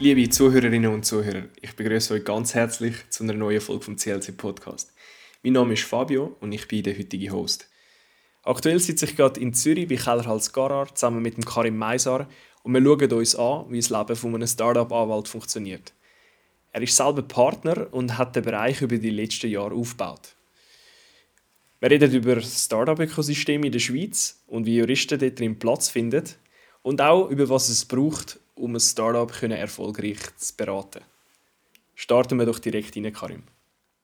Liebe Zuhörerinnen und Zuhörer, ich begrüße euch ganz herzlich zu einer neuen Folge vom CLC Podcast. Mein Name ist Fabio und ich bin der heutige Host. Aktuell sitze ich gerade in Zürich bei Kellerhals Garar zusammen mit dem Karim Meisar und wir schauen uns an, wie das Leben von einem Startup-Anwalt funktioniert. Er ist selber Partner und hat den Bereich über die letzten Jahre aufgebaut. Wir reden über das Startup-Ökosystem in der Schweiz und wie Juristen dort drin Platz finden und auch über was es braucht, um ein Startup erfolgreich zu beraten. Starten wir doch direkt rein, Karim.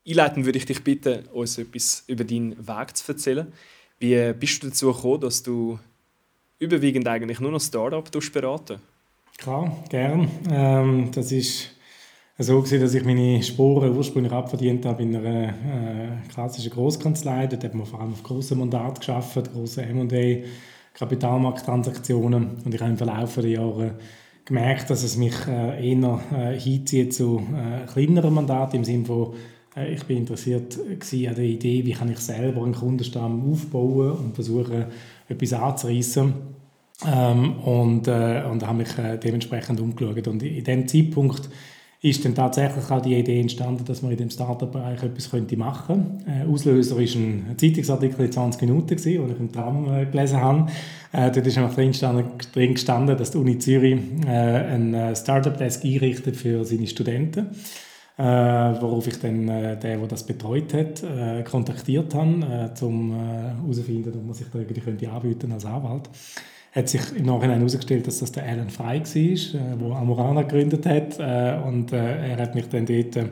Einleitend würde ich dich bitten, uns etwas über deinen Weg zu erzählen. Wie bist du dazu gekommen, dass du überwiegend eigentlich nur noch Startup beraten Klar, gern. Ähm, das ist so gewesen, dass ich meine Sporen ursprünglich abverdient habe in einer äh, klassischen Großkanzlei. Dort hat man vor allem auf grossen Mandaten geschafft, große M&A, Kapitalmarkttransaktionen. Und ich habe im Verlauf der Jahre gemerkt, dass es mich äh, eher äh, hinzieht zu äh, kleineren Mandaten im Sinne von äh, ich bin interessiert an der Idee, wie kann ich selber einen Kundenstamm aufbauen und versuchen, etwas anzureissen. Ähm, und, äh, und habe mich äh, dementsprechend umgeschaut. Und in dem Zeitpunkt ist dann tatsächlich auch die Idee entstanden, dass man in dem Startup-Bereich etwas könnte machen könnte. Äh, Auslöser war ein Zeitungsartikel in 20 Minuten, den ich im Tram äh, gelesen habe. Äh, dort ist einfach drin gestanden, drin gestanden, dass die Uni Zürich äh, einen äh, Startup-Desk einrichtet für seine Studenten. Äh, worauf ich dann äh, den, der das betreut hat, äh, kontaktiert habe, äh, um herauszufinden, ob man sich da irgendwie könnte anbieten als Anwalt hat sich im Nachhinein herausgestellt, dass das der Alan Frey war, äh, der Amorana gegründet hat. Äh, und äh, er hat mich dann dort äh,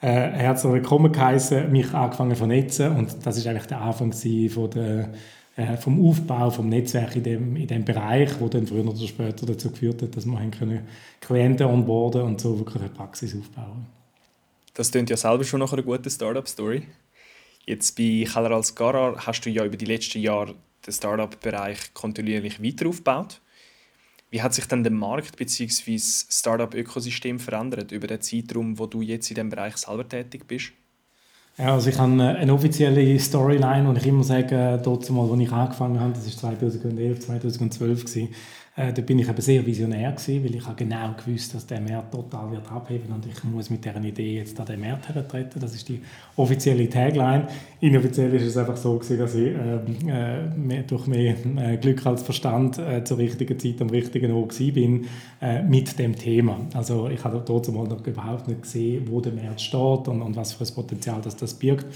herzlich willkommen geheißen, mich angefangen zu vernetzen. Und das war eigentlich der Anfang von der, äh, vom Aufbau vom Netzwerk in dem, in dem Bereich, wo dann früher oder später dazu geführt hat, dass wir können Klienten onboarden und so wirklich eine Praxis aufbauen. Das klingt ja selber schon nach einer guten Startup-Story. Jetzt bei Keller als Garar hast du ja über die letzten Jahre den Startup-Bereich kontinuierlich weiter aufgebaut. Wie hat sich dann der Markt bzw. das Startup-Ökosystem verändert über den Zeitraum, wo du jetzt in dem Bereich selber tätig bist? Ja, also ich habe eine offizielle Storyline und ich immer sage, dort mal, als ich angefangen habe, das war 2011, 2012 gewesen, äh, da bin ich eben sehr visionär gewesen, weil ich genau gewusst, dass der Markt total wird abheben und ich muss mit dieser Idee jetzt an den Markt hertreten. Das ist die offizielle Tagline. Inoffiziell ist es einfach so gewesen, dass ich ähm, äh, mehr, durch mehr äh, Glück als Verstand äh, zur richtigen Zeit am richtigen Ort bin äh, mit dem Thema. Also ich habe dort mal noch überhaupt nicht gesehen, wo der Markt steht und, und was für ein Potenzial das, das birgt.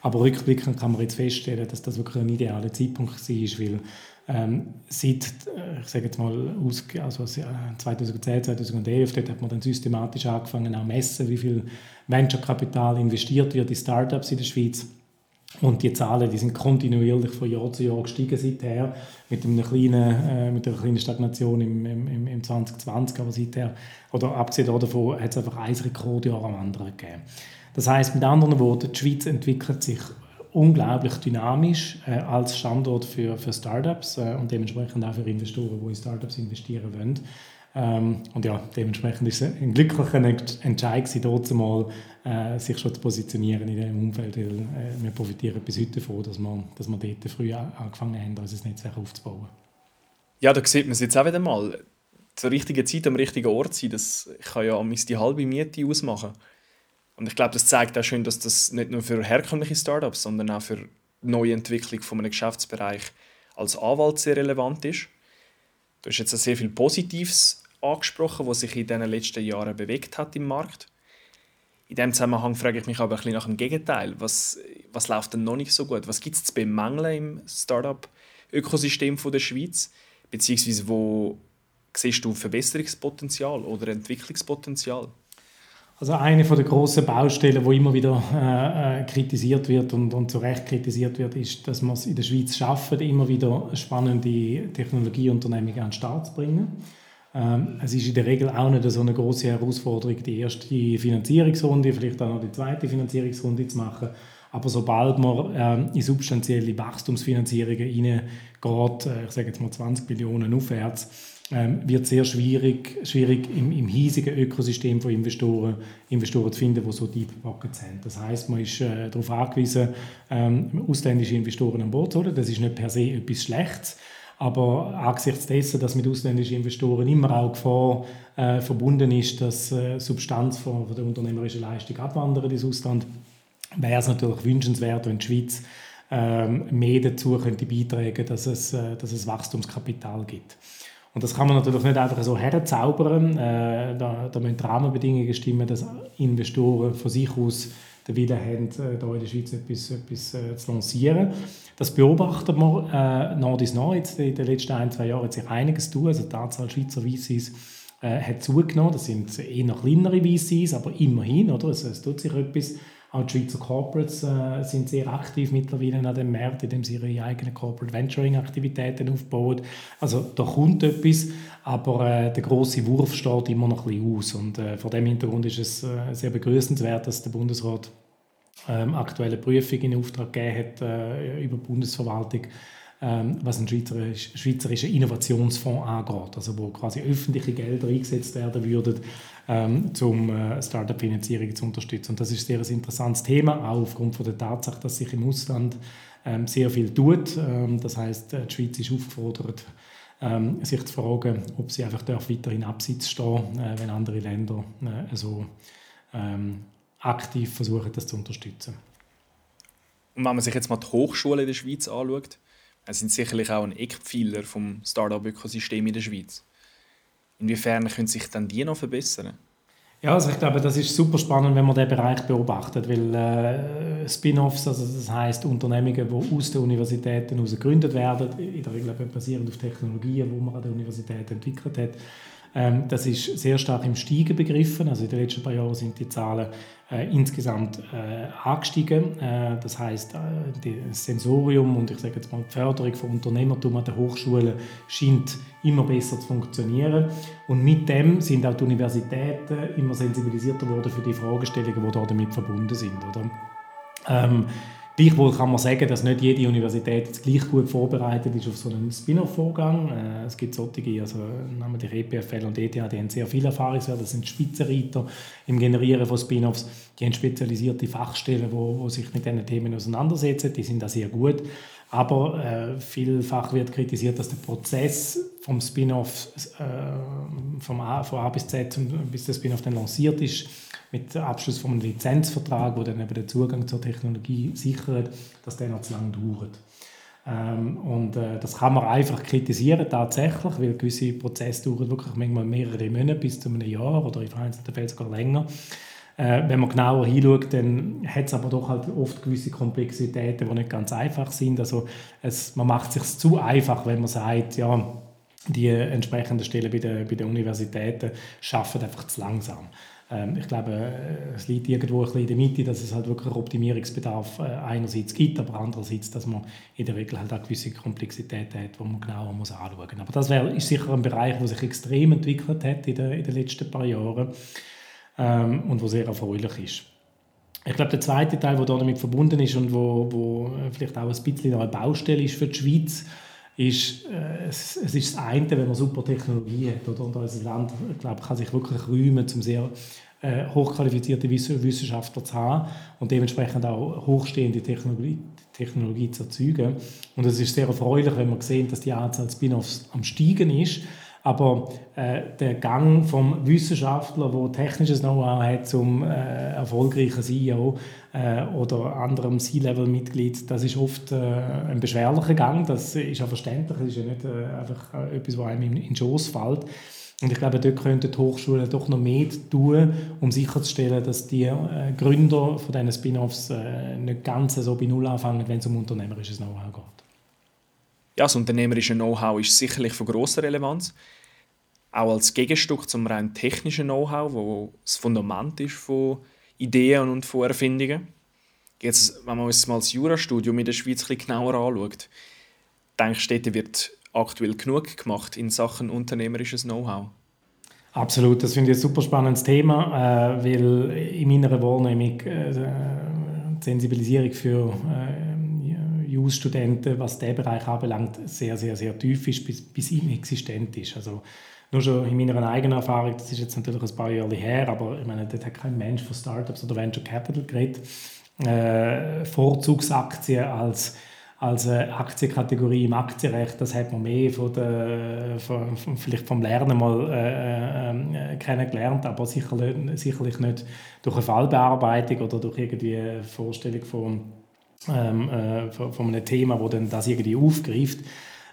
Aber rückblickend kann man jetzt feststellen, dass das wirklich ein idealer Zeitpunkt war, weil ähm, seit, äh, ich sage jetzt mal, aus, also 2010, 2011, dort hat man dann systematisch angefangen, auch messen, wie viel Venture-Kapital investiert wird in Startups in der Schweiz. Und die Zahlen die sind kontinuierlich von Jahr zu Jahr gestiegen seither, mit, einem kleinen, äh, mit einer kleinen Stagnation im, im, im 2020, aber seither, oder abgesehen davon, hat es einfach ein Rekordjahr am anderen gegeben. Das heißt mit anderen Worten, die Schweiz entwickelt sich unglaublich dynamisch äh, als Standort für, für Startups äh, und dementsprechend auch für Investoren, die in Startups investieren wollen. Ähm, und ja, dementsprechend ist es ein glücklicher Entscheid dort mal, äh, sich schon zu positionieren in diesem Umfeld, weil äh, wir profitieren bis heute davon, dass wir, dass wir dort früh angefangen haben, unser Netzwerk aufzubauen. Ja, da sieht man es jetzt auch wieder mal. Zur richtigen Zeit am richtigen Ort sein, das kann ja die halbe Miete ausmachen. Und ich glaube, das zeigt auch schön, dass das nicht nur für herkömmliche Startups, sondern auch für neue Entwicklung von einem Geschäftsbereich als Anwalt sehr relevant ist. Du hast jetzt sehr viel Positives angesprochen, was sich in den letzten Jahren bewegt hat im Markt. In diesem Zusammenhang frage ich mich aber ein bisschen nach dem Gegenteil. Was, was läuft denn noch nicht so gut? Was gibt es zu bemängeln im Startup-Ökosystem der Schweiz? Beziehungsweise wo siehst du Verbesserungspotenzial oder Entwicklungspotenzial? Also eine von der großen Baustellen, wo immer wieder äh, äh, kritisiert wird und, und zu Recht kritisiert wird, ist, dass man es in der Schweiz schafft, immer wieder spannende Technologieunternehmungen an den Start zu bringen. Ähm, es ist in der Regel auch nicht so eine große Herausforderung, die erste Finanzierungsrunde, vielleicht auch noch die zweite Finanzierungsrunde zu machen. Aber sobald man äh, in substanzielle Wachstumsfinanzierungen reingeht, äh, ich sage jetzt mal 20 Millionen aufwärts, ähm, wird sehr schwierig, schwierig im, im hiesigen Ökosystem von Investoren, Investoren zu finden, die so Deep Pockets haben. Das heißt, man ist äh, darauf angewiesen, ähm, ausländische Investoren an Bord zu holen. Das ist nicht per se etwas Schlechtes, Aber angesichts dessen, dass mit ausländischen Investoren immer auch Gefahr äh, verbunden ist, dass äh, Substanz von, von, der unternehmerischen Leistung abwandert ins Ausland, wäre es natürlich wünschenswert, wenn die Schweiz äh, mehr dazu könnte beitragen, dass es, äh, dass es Wachstumskapital gibt. Und das kann man natürlich nicht einfach so herzaubern. Äh, da, da müssen Rahmenbedingungen stimmen, dass Investoren von sich aus den Willen haben, äh, hier in der Schweiz etwas, etwas äh, zu lancieren. Das beobachten wir äh, nach nach. Jetzt in den letzten ein, zwei Jahren hat sich einiges tun. Also die Anzahl Schweizer VCs äh, hat zugenommen. Das sind eher kleinere VCs, aber immerhin. Oder? Also, es tut sich etwas. Auch die Schweizer Corporates äh, sind sehr aktiv mittlerweile an dem Markt, indem sie ihre eigenen Corporate Venturing Aktivitäten aufbauen. Also da kommt etwas, aber äh, der große Wurf steht immer noch ein bisschen aus. Und äh, vor dem Hintergrund ist es äh, sehr begrüßenswert, dass der Bundesrat ähm, aktuelle Prüfung in Auftrag gegeben hat äh, über die Bundesverwaltung ähm, was einen schweizerischen Innovationsfonds angeht, also wo quasi öffentliche Gelder eingesetzt werden würden, ähm, um äh, Startup-Finanzierung zu unterstützen. Und das ist sehr ein sehr interessantes Thema, auch aufgrund von der Tatsache, dass sich im Ausland ähm, sehr viel tut. Ähm, das heißt, äh, die Schweiz ist aufgefordert, ähm, sich zu fragen, ob sie einfach weiterhin abseits stehen, äh, wenn andere Länder äh, so aktiv versuchen, das zu unterstützen. Und wenn man sich jetzt mal die Hochschulen in der Schweiz anschaut, sind sicherlich auch ein Eckpfeiler vom Startup-Ökosystem in der Schweiz. Inwiefern können sich dann die noch verbessern? Ja, also ich glaube, das ist super spannend, wenn man den Bereich beobachtet, weil äh, Spin-offs, also das heißt Unternehmungen, die aus den Universitäten heraus gegründet werden, in der Regel basierend auf Technologien, die man an der Universität entwickelt hat, das ist sehr stark im Steigen begriffen. Also in den letzten paar Jahren sind die Zahlen äh, insgesamt äh, angestiegen. Äh, das heißt, äh, das Sensorium und ich sage jetzt mal die Förderung von Unternehmertum an den Hochschulen scheint immer besser zu funktionieren. Und mit dem sind auch die Universitäten immer sensibilisierter worden für die Fragestellungen, die damit verbunden sind. Oder? Ähm, Gleichwohl kann man sagen, dass nicht jede Universität jetzt gleich gut vorbereitet ist auf so einen Spin-off-Vorgang. Äh, es gibt solche, also namentlich EPFL und ETH, die haben sehr viel Erfahrung, das sind Spitzenreiter im Generieren von Spin-offs. Die haben spezialisierte Fachstellen, wo, wo sich mit diesen Themen auseinandersetzen. Die sind da sehr gut. Aber äh, vielfach wird kritisiert, dass der Prozess vom Spin-off äh, A, von A bis Z, bis der Spin-off dann lanciert ist, mit Abschluss von einem Lizenzvertrag, wo dann eben den Zugang zur Technologie sichert, dass der noch zu lange dauert. Ähm, und äh, das kann man einfach kritisieren, tatsächlich, weil gewisse Prozesse dauern wirklich manchmal mehrere Monate bis zu einem Jahr oder in vereinzelten Fällen sogar länger. Äh, wenn man genauer hinschaut, dann hat es aber doch halt oft gewisse Komplexitäten, die nicht ganz einfach sind. Also es, man macht es sich zu einfach, wenn man sagt, ja, die entsprechenden Stellen bei den, bei den Universitäten schaffen einfach zu langsam. Ähm, ich glaube, äh, es liegt irgendwo ein bisschen in der Mitte, dass es halt wirklich Optimierungsbedarf äh, einerseits gibt, aber andererseits, dass man in der Regel halt auch gewisse Komplexitäten hat, die man genauer muss anschauen muss. Aber das wär, ist sicher ein Bereich, der sich extrem entwickelt hat in, der, in den letzten paar Jahren ähm, und wo sehr erfreulich ist. Ich glaube, der zweite Teil, der damit verbunden ist und wo, wo vielleicht auch ein bisschen eine Baustelle ist für die Schweiz, ist, äh, es, es, ist das eine, wenn man super Technologie hat. Oder? Und unser Land glaub, kann sich wirklich rühmen, um sehr äh, hochqualifizierte Wissenschaftler zu haben und dementsprechend auch hochstehende Technologie, Technologie zu erzeugen. Und es ist sehr erfreulich, wenn man sieht, dass die Anzahl Spin-offs am Steigen ist aber äh, der Gang vom Wissenschaftler, der technisches Know-how hat, zum äh, erfolgreichen CEO äh, oder anderem C-Level-Mitglied, das ist oft äh, ein beschwerlicher Gang. Das ist auch verständlich. Das ist ja nicht äh, einfach äh, etwas, was einem in, in den Schoss fällt. Und ich glaube, dort könnten die Hochschulen doch noch mehr tun, um sicherzustellen, dass die äh, Gründer von diesen Spin-offs äh, nicht ganz so bei Null anfangen, wenn es um unternehmerisches Know-how geht. Ja, das unternehmerische Know-how ist sicherlich von grosser Relevanz. Auch als Gegenstück zum rein technischen Know-how, wo das Fundament ist von Ideen und von. Jetzt, wenn man uns mal das Jurastudium in der Schweiz ein genauer anschaut, denkst du, dort wird aktuell genug gemacht in Sachen unternehmerisches Know-how? Absolut, das finde ich ein super spannendes Thema, äh, weil in meiner Wahrnehmung äh, die Sensibilisierung für äh, Jus-Studenten, was der Bereich anbelangt, sehr, sehr, sehr tief ist, bis, bis inexistent ist. Also nur schon in meiner eigenen Erfahrung, das ist jetzt natürlich ein paar Jahre her, aber ich meine, dort hat kein Mensch von Startups oder Venture Capital geredet. Äh, Vorzugsaktien als als eine Aktienkategorie im Aktienrecht. Das hat man mehr von der, von, von, vielleicht vom Lernen mal äh, äh, kennengelernt, aber sicherlich, sicherlich nicht durch eine Fallbearbeitung oder durch irgendwie eine Vorstellung von, ähm, äh, von, von einem Thema, wo dann das irgendwie aufgreift.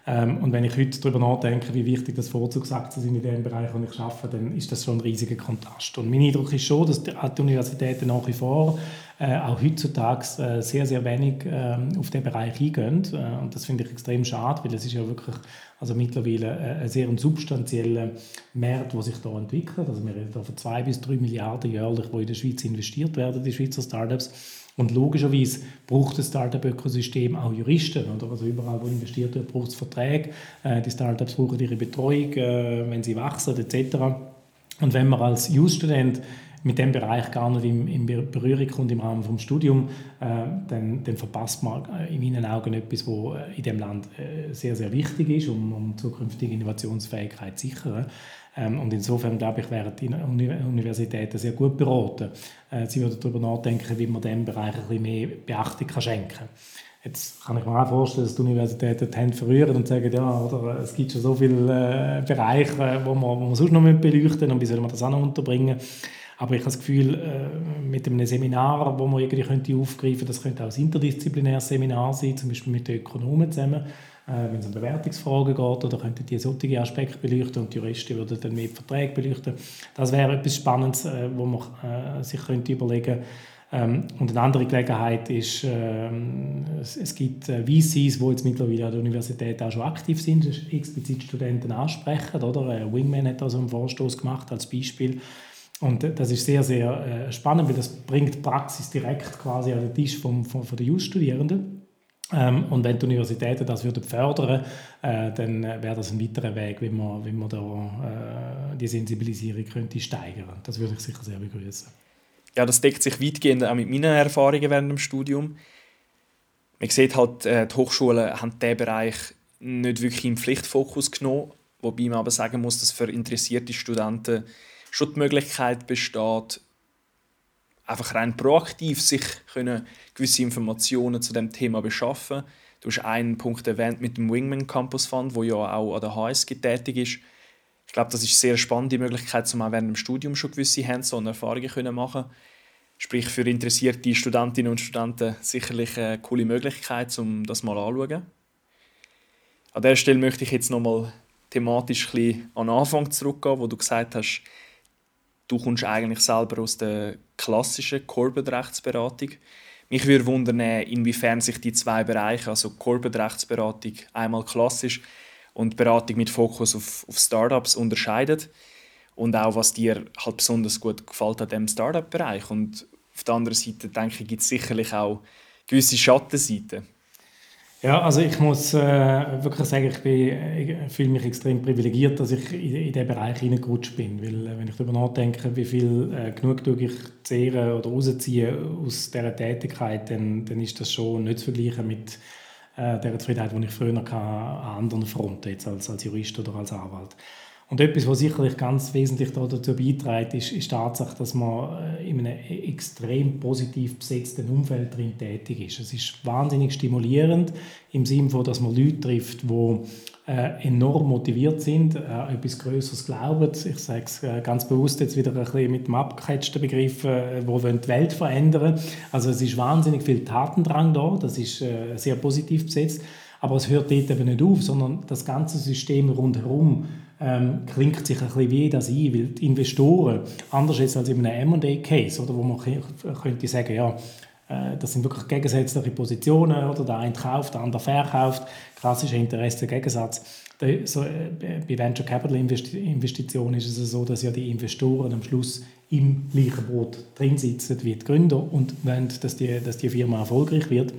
Ähm, und wenn ich heute darüber nachdenke, wie wichtig das Vorzugsaktien sind in dem Bereich, wo ich arbeite, dann ist das schon ein riesiger Kontrast. Und mein Eindruck ist schon, dass die Universitäten nach wie vor äh, auch heutzutage äh, sehr, sehr wenig äh, auf den Bereich eingehen. Äh, und das finde ich extrem schade, weil es ist ja wirklich also mittlerweile äh, ein sehr substanzieller Markt, der sich da entwickelt. Also wir reden von zwei bis drei Milliarden jährlich, die in der Schweiz investiert werden, die Schweizer Startups. Und logischerweise braucht das Startup-Ökosystem auch Juristen. Oder? Also überall, wo investiert wird, braucht es Verträge. Äh, die Startups brauchen ihre Betreuung, äh, wenn sie wachsen etc. Und wenn man als Jus-Student mit dem Bereich gar nicht in, in Berührung kommt im Rahmen des Studiums, äh, dann, dann, verpasst man äh, in meinen Augen etwas, was äh, in dem Land äh, sehr, sehr wichtig ist, um, um zukünftige Innovationsfähigkeit zu sichern. Ähm, und insofern glaube ich, wären die Universitäten sehr gut beraten. Äh, sie würden darüber nachdenken, wie man diesem Bereich ein bisschen mehr Beachtung kann schenken kann. Jetzt kann ich mir auch vorstellen, dass die Universitäten die Hände verrühren und sagen, ja, oder, es gibt schon so viele äh, Bereiche, wo man, wo man sonst noch beleuchten müssen und wie soll man das auch noch unterbringen. Aber ich habe das Gefühl, äh, mit einem Seminar, wo man irgendwie könnte aufgreifen könnte, das könnte auch ein interdisziplinäres Seminar sein, zum Beispiel mit den Ökonomen zusammen, äh, wenn es um Bewertungsfragen geht, oder könnten die solche Aspekte beleuchten und die Juristen würden dann mehr Verträge beleuchten. Das wäre etwas Spannendes, äh, wo man sich könnte überlegen ähm, und eine andere Gelegenheit ist, ähm, es, gibt äh, VCs, die jetzt mittlerweile an der Universität auch schon aktiv sind, explizit Studenten ansprechen. Oder? Wingman hat da so einen Vorstoß gemacht als Beispiel. Und das ist sehr, sehr äh, spannend, weil das bringt Praxis direkt quasi an den Tisch vom, vom, von den Just-Studierenden. Ähm, und wenn die Universitäten das würden fördern äh, dann wäre das ein weiterer Weg, wie man, wie man da äh, die Sensibilisierung könnte steigern Das würde ich sicher sehr begrüßen. Ja, das deckt sich weitgehend auch mit meinen Erfahrungen während dem Studium. Man sieht halt, äh, die Hochschulen haben diesen Bereich nicht wirklich im Pflichtfokus genommen, wobei man aber sagen muss, dass für interessierte Studenten schon die Möglichkeit besteht, einfach rein proaktiv sich können gewisse Informationen zu dem Thema beschaffen. Du hast einen Punkt erwähnt mit dem Wingman Campus Fund, wo ja auch an der HSG tätig ist. Ich glaube, das ist eine sehr spannende Möglichkeit, um auch während dem Studium schon gewisse Hands-on-Erfahrungen zu machen. Sprich, für interessierte Studentinnen und Studenten sicherlich eine coole Möglichkeit, um das mal anzuschauen. An dieser Stelle möchte ich jetzt nochmal thematisch ein bisschen an den Anfang zurückgehen, wo du gesagt hast, du kommst eigentlich selber aus der klassischen Corporate-Rechtsberatung. Mich würde wundern, inwiefern sich die zwei Bereiche, also Corporate-Rechtsberatung einmal klassisch und Beratung mit Fokus auf, auf Startups, unterscheiden. Und auch, was dir halt besonders gut gefällt an diesem Startup-Bereich. Und auf der anderen Seite, denke ich, gibt es sicherlich auch gewisse Schattenseiten. Ja, also ich muss äh, wirklich sagen, ich, ich fühle mich extrem privilegiert, dass ich in, in diesen Bereich hineingerutscht bin. Weil, äh, wenn ich darüber nachdenke, wie viel äh, Genugtuung ich zehren oder rausziehe aus dieser Tätigkeit, dann, dann ist das schon nicht zu vergleichen mit äh, der Zufriedenheit, die ich früher hatte, an anderen Fronten, jetzt als, als Jurist oder als Anwalt. Und etwas, was sicherlich ganz wesentlich dazu beiträgt, ist, ist die Tatsache, dass man äh, in einem extrem positiv besetzten Umfeld drin tätig ist. Es ist wahnsinnig stimulierend im Sinne von, dass man Leute trifft, die äh, enorm motiviert sind, äh, etwas Größeres glauben. Ich sage es äh, ganz bewusst jetzt wieder ein bisschen mit dem abgecatchten Begriff, äh, wo wir die Welt verändern. Also es ist wahnsinnig viel Tatendrang da, das ist äh, sehr positiv besetzt. Aber es hört dort eben nicht auf, sondern das ganze System rundherum ähm, klingt sich ein bisschen wie das ein, weil die Investoren, anders ist als in einem M&A-Case, wo man könnte sagen, ja, äh, das sind wirklich gegensätzliche Positionen, oder der eine kauft, der andere verkauft, klassischer Interessengegensatz. So, äh, bei Venture Capital Investitionen ist es so, dass ja die Investoren am Schluss im gleichen Boot drin sitzen wie die Gründer und wollen, dass die, dass die Firma erfolgreich wird.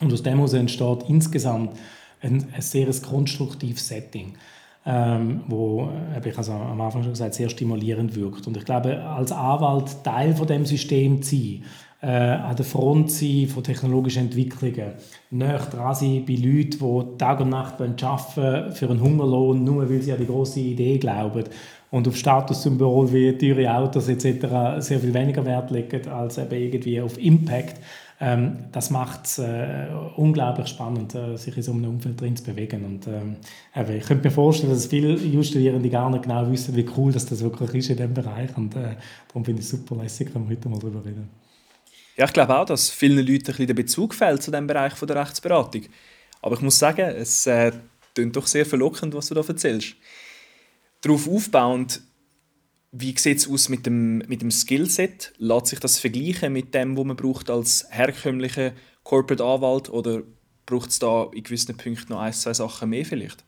Und aus dem heraus entsteht insgesamt ein, ein sehr konstruktives Setting ähm, wo, habe ich also am Anfang schon gesagt, sehr stimulierend wirkt. Und ich glaube, als Anwalt Teil von dem System zu sein, äh, an der Front sein von technologischen Entwicklungen, näher dran sein bei Leuten, die Tag und Nacht arbeiten für einen Hungerlohn, nur weil sie an die große Idee glauben und auf Statussymbole wie teure Autos etc. sehr viel weniger Wert legen als eben irgendwie auf Impact. Ähm, das macht es äh, unglaublich spannend, äh, sich in so einem Umfeld drin zu bewegen. Und, ähm, ich könnte mir vorstellen, dass viele Jurastudierende gar nicht genau wissen, wie cool das, das wirklich ist in diesem Bereich. Und äh, darum finde ich es super lässig, wenn wir heute mal darüber reden. Ja, ich glaube auch, dass vielen Leuten ein bisschen der Bezug fehlt zu dem Bereich von der Rechtsberatung. Aber ich muss sagen, es äh, klingt doch sehr verlockend, was du da erzählst. Darauf aufbauend, wie sieht es aus mit dem, mit dem Skillset? Lässt sich das vergleichen mit dem, was man braucht als herkömmlicher Corporate Anwalt oder braucht es da in gewissen Punkten noch ein, zwei Sachen mehr vielleicht?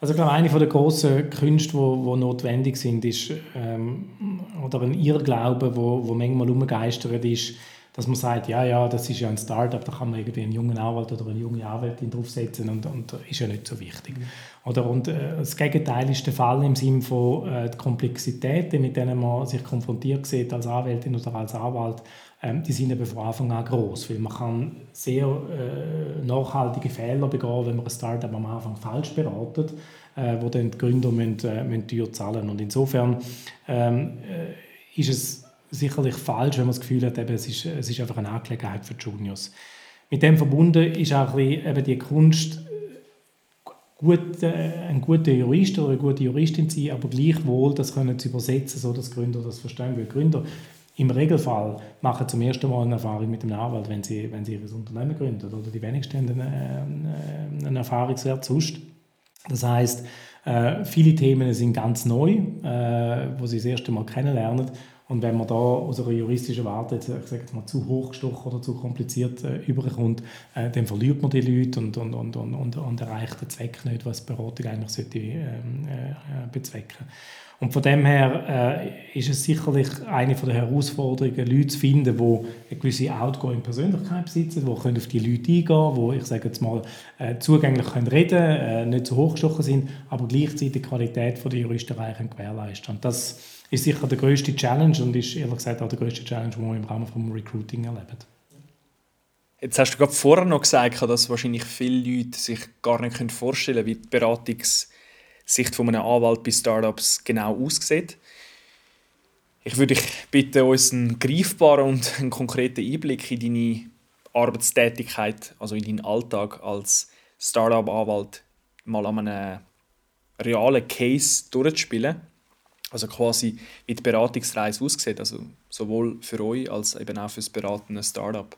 Also ich glaube, eine der grossen Künste, die, die notwendig sind, ist, ähm, oder ein Irrglaube, wo, wo manchmal umgeistert ist, dass man sagt, ja, ja, das ist ja ein Startup, da kann man irgendwie einen jungen Anwalt oder eine junge Anwältin draufsetzen und, und ist ja nicht so wichtig. Mhm. Oder, und äh, das Gegenteil ist der Fall im Sinne von äh, die Komplexitäten, mit denen man sich konfrontiert sieht als Anwältin oder als Anwalt, ähm, die sind eben von Anfang an groß, weil man kann sehr äh, nachhaltige Fehler begehen, wenn man ein Startup am Anfang falsch beratet, äh, wo dann die Gründer müssen, äh, müssen teuer zahlen. Und insofern ähm, äh, ist es sicherlich falsch, wenn man das Gefühl hat, eben, es, ist, es ist einfach eine Angelegenheit für die Juniors. Mit dem verbunden ist auch ein bisschen eben die Kunst, gut, äh, ein guter Jurist oder eine gute Juristin zu sein, aber gleichwohl das können zu übersetzen, so dass Gründer das verstehen. Weil Gründer im Regelfall machen zum ersten Mal eine Erfahrung mit dem Anwalt, wenn sie, wenn sie ihr Unternehmen gründen. Oder die wenigsten haben einen, einen Erfahrungswert sonst. Das heißt, äh, viele Themen sind ganz neu, äh, wo sie das erste Mal kennenlernen. Und wenn man da aus einer juristischen Warte, ich sage jetzt mal, zu hochgestochen oder zu kompliziert äh, überkommt, äh, dann verliert man die Leute und, und, und, und, und erreicht den Zweck nicht, was die Beratung eigentlich sollte, ähm, äh, bezwecken. Und von dem her äh, ist es sicherlich eine der Herausforderungen, Leute zu finden, die eine gewisse outgoing Persönlichkeit besitzen, die können auf die Leute eingehen die, ich sage jetzt mal, äh, zugänglich können reden äh, nicht zu hochgestochen sind, aber gleichzeitig die Qualität der Juristerei gewährleisten. Und das ist sicher der größte Challenge und ist ehrlich gesagt auch der größte Challenge, den wir im Rahmen des Recruiting erleben. Jetzt hast du gerade vorher noch gesagt, dass wahrscheinlich viele Leute sich gar nicht vorstellen können, wie die Beratungssicht von einem Anwalt bei Startups genau aussieht. Ich würde dich bitten, uns einen greifbaren und einen konkreten Einblick in deine Arbeitstätigkeit, also in deinen Alltag als Startup-Anwalt, mal an einem realen Case durchzuspielen. Also quasi, wie die Beratungsreise aussieht, also sowohl für euch als eben auch für das beratende Startup.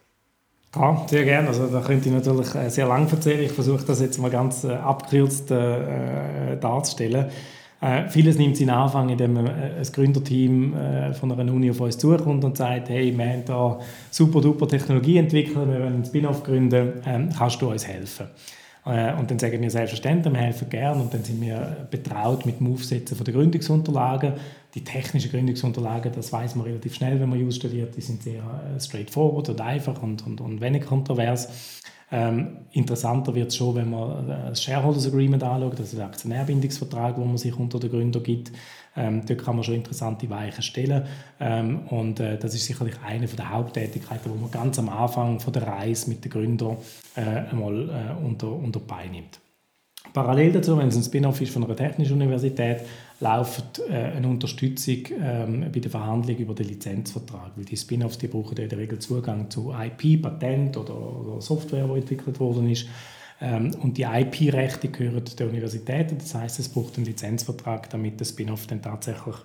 Ja, sehr gerne. Also da könnte ich natürlich äh, sehr lang erzählen. Ich versuche das jetzt mal ganz äh, abgekürzt äh, darzustellen. Äh, vieles nimmt seinen Anfang, indem ein Gründerteam äh, von einer Uni auf uns zukommt und sagt, hey, wir haben da super duper Technologie entwickelt, wir wollen einen Spin-off gründen, ähm, kannst du uns helfen? Äh, und dann sagen wir selbstverständlich, wir helfen gerne und dann sind wir betraut mit dem Aufsetzen der Gründungsunterlagen. Die technischen Gründungsunterlagen, das weiß man relativ schnell, wenn man Jus studiert, die sind sehr äh, straightforward und einfach und, und, und wenig kontrovers. Ähm, interessanter wird es schon, wenn man äh, das Shareholders Agreement anschaut, also den Aktionärbindungsvertrag, wo man sich unter den Gründer gibt. Ähm, dort kann man schon interessante Weichen stellen. Ähm, und äh, das ist sicherlich eine der Haupttätigkeiten, die man ganz am Anfang von der Reise mit den Gründern äh, einmal äh, unter, unter Bein nimmt. Parallel dazu, wenn es ein Spin-off ist von einer technischen Universität, läuft äh, eine Unterstützung ähm, bei der Verhandlung über den Lizenzvertrag. Weil die Spin-offs die brauchen in der Regel Zugang zu IP, Patent oder, oder Software, die entwickelt worden ist. Ähm, und die IP-Rechte gehören der Universität. Das heißt, es braucht einen Lizenzvertrag, damit der Spin-off dann tatsächlich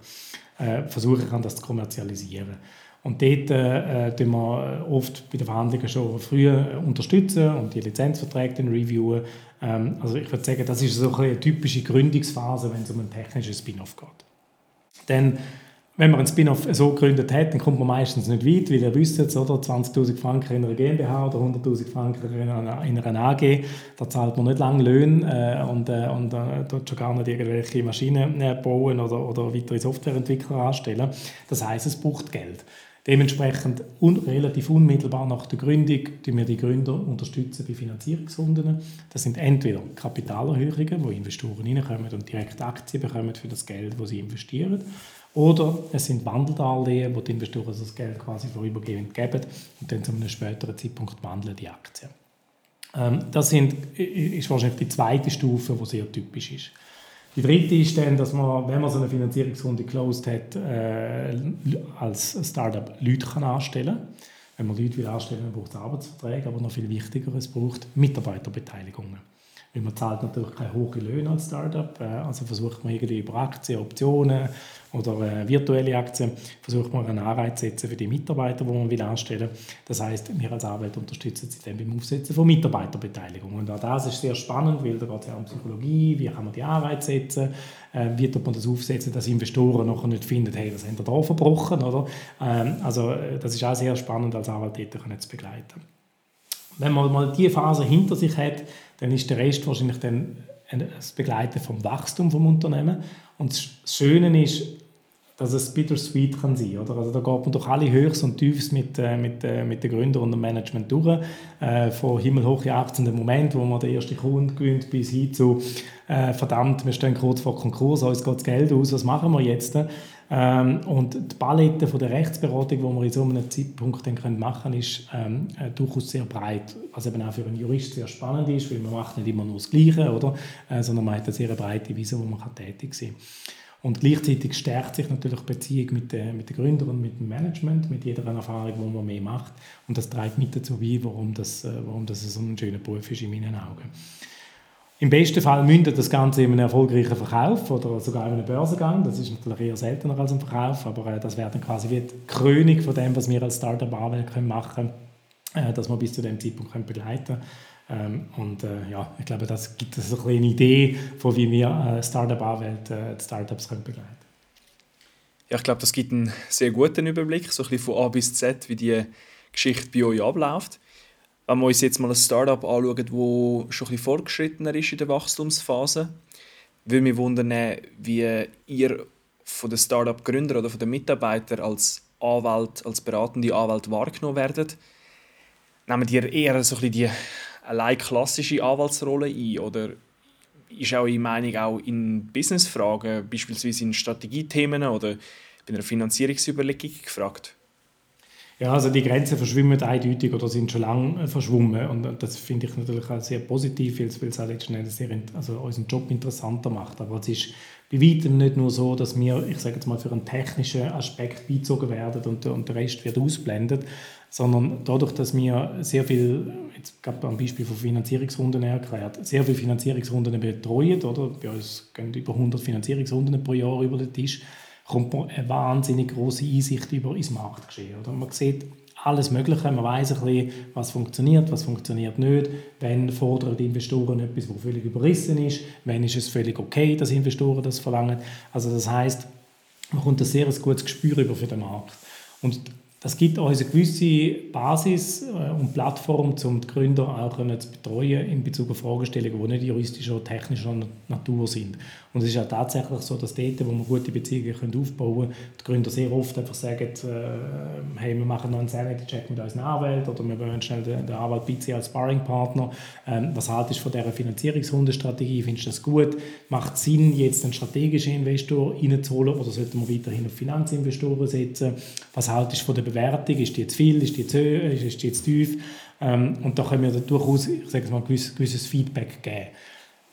äh, versuchen kann, das zu kommerzialisieren. Und dort äh, tun wir oft bei den Verhandlungen schon früher unterstützen und die Lizenzverträge dann reviewen. Ähm, also ich würde sagen, das ist so eine typische Gründungsphase, wenn es um ein technisches Spin-off geht. Dann wenn man einen Spin-off so gegründet hat, dann kommt man meistens nicht weit, weil ihr wisst jetzt, oder, 20'000 Franken in einer GmbH oder 100'000 Franken in einer, in einer AG, da zahlt man nicht lange Löhne äh, und, äh, und äh, dort schon gar nicht irgendwelche Maschinen äh, bauen oder, oder weitere Softwareentwickler anstellen. Das heißt, es braucht Geld. Dementsprechend un relativ unmittelbar nach der Gründung unterstützen wir die Gründer unterstützen bei Finanzierungsrunden. Das sind entweder Kapitalerhöhungen, wo Investoren reinkommen und direkt Aktien bekommen für das Geld, das sie investieren, Oder es sind Wandeldarlehen, wo die Investoren das Geld quasi vorübergehend geben und dann zu einem späteren Zeitpunkt wandeln die Aktien. Ähm, das sind, ist wahrscheinlich die zweite Stufe, die sehr typisch ist. Die dritte ist dann, dass man, wenn man so eine Finanzierungsrunde closed hat, äh, als Startup Leute kann anstellen kann. Wenn man Leute will anstellen will, braucht es Arbeitsverträge, aber noch viel wichtiger, es braucht Mitarbeiterbeteiligungen. Weil man zahlt natürlich keine hohen Löhne als Startup, äh, also versucht man irgendwie über Aktien, Optionen oder äh, virtuelle Aktien, versucht man einen Anreiz zu setzen für die Mitarbeiter, die man will anstellen Das heißt, wir als Arbeit unterstützen sie dann beim Aufsetzen von Mitarbeiterbeteiligung. Und auch das ist sehr spannend, weil da geht es ja um Psychologie, wie kann man die Anreize setzen, äh, wie tut man das aufsetzen, dass Investoren nachher nicht finden, hey, was haben wir da verbrochen, oder? Ähm, also äh, das ist auch sehr spannend als Anwalt zu begleiten. Wenn man mal diese Phase hinter sich hat, dann ist der Rest wahrscheinlich dann das Begleiten vom Wachstum vom Unternehmen. Und das Schöne ist, dass es bittersweet kann sein oder? Also da geht man durch alle Höchst und Tiefs mit, äh, mit, äh, mit den Gründern und dem Management durch. Äh, von himmelhoch jauchzenden Moment, wo man den ersten Kunden gewinnt, bis hin zu äh, verdammt, wir stehen kurz vor Konkurs, uns geht das Geld aus, was machen wir jetzt? Ähm, und die Palette von der Rechtsberatung, die wir in so einem Zeitpunkt dann machen können, ist ähm, äh, durchaus sehr breit, was eben auch für einen Jurist sehr spannend ist, weil man macht nicht immer nur das Gleiche, oder? Äh, sondern man hat eine sehr breite Wiese, wo man kann tätig sein kann. Und gleichzeitig stärkt sich natürlich die Beziehung mit den, mit den Gründern und mit dem Management, mit jeder Erfahrung, die man mehr macht. Und das trägt mit dazu bei, warum das, äh, warum das so ein schöner Beruf ist in meinen Augen. Im besten Fall mündet das Ganze in einem erfolgreichen Verkauf oder sogar in einem Börsengang. Das ist natürlich eher seltener als ein Verkauf, aber äh, das wäre dann quasi wie die Krönung von dem, was wir als Startup-Anwälte machen können, äh, dass wir bis zu dem Zeitpunkt begleiten können. Ähm, und äh, ja, ich glaube, das gibt ein eine Idee, von wie wir äh, Startup-Anwälte äh, Startups können begleiten Ja, ich glaube, das gibt einen sehr guten Überblick, so ein bisschen von A bis Z, wie die Geschichte bei euch abläuft wenn wir uns jetzt mal ein Startup anschauen, das schon ein bisschen fortgeschrittener ist in der Wachstumsphase, würde mich wundern, wie ihr von den Startup-Gründern oder von den Mitarbeitern als Anwalt, als beratende Anwalt wahrgenommen werdet. Nehmt ihr eher so ein bisschen die allein klassische Anwaltsrolle ein oder ist eure Meinung auch in Businessfragen, beispielsweise in Strategiethemen oder bei einer Finanzierungsüberlegung gefragt? Ja, also die Grenzen verschwimmen eindeutig oder sind schon lange verschwommen und das finde ich natürlich auch sehr positiv, weil es auch letztendlich sehr, also unseren Job interessanter macht. Aber es ist bei weitem nicht nur so, dass wir, ich sage jetzt mal, für einen technischen Aspekt beizogen werden und, und der Rest wird ausblendet, sondern dadurch, dass wir sehr viel, jetzt gerade am Beispiel von Finanzierungsrunden erklärt, sehr viele Finanzierungsrunden betreuen, oder? Bei uns gehen über 100 Finanzierungsrunden pro Jahr über den Tisch kommt man eine wahnsinnig große Einsicht über ins Marktgeschehen. Oder? Man sieht alles Mögliche, man weiß ein bisschen, was funktioniert, was funktioniert nicht, wenn fordern die Investoren etwas, was völlig überrissen ist, wenn ist es völlig okay, dass Investoren das verlangen. Also das heißt, man kommt ein sehr gutes Gespür über für den Markt. Und das gibt uns eine gewisse Basis äh, und Plattform, um die Gründer auch zu betreuen in Bezug auf Fragestellungen, die nicht juristischer oder technischer Natur sind. Und es ist auch tatsächlich so, dass dort, wo wir gute Beziehungen aufbauen können, die Gründer sehr oft einfach sagen, äh, hey, wir machen noch einen Sanity-Check mit unseren Anwälten oder wir wollen schnell den, Anwalt beiziehen als Sparringpartner. Ähm, was haltest du von dieser Finanzierungsrundenstrategie? Findest du das gut? Macht es Sinn, jetzt einen strategischen Investor reinzuholen oder sollten wir weiterhin auf Finanzinvestoren setzen? Was haltest du von der Bewertung? Ist die jetzt viel? Ist die jetzt hoch? Ist die jetzt tief? Ähm, und da können wir durchaus ich sage mal, ein gewisses, Feedback geben.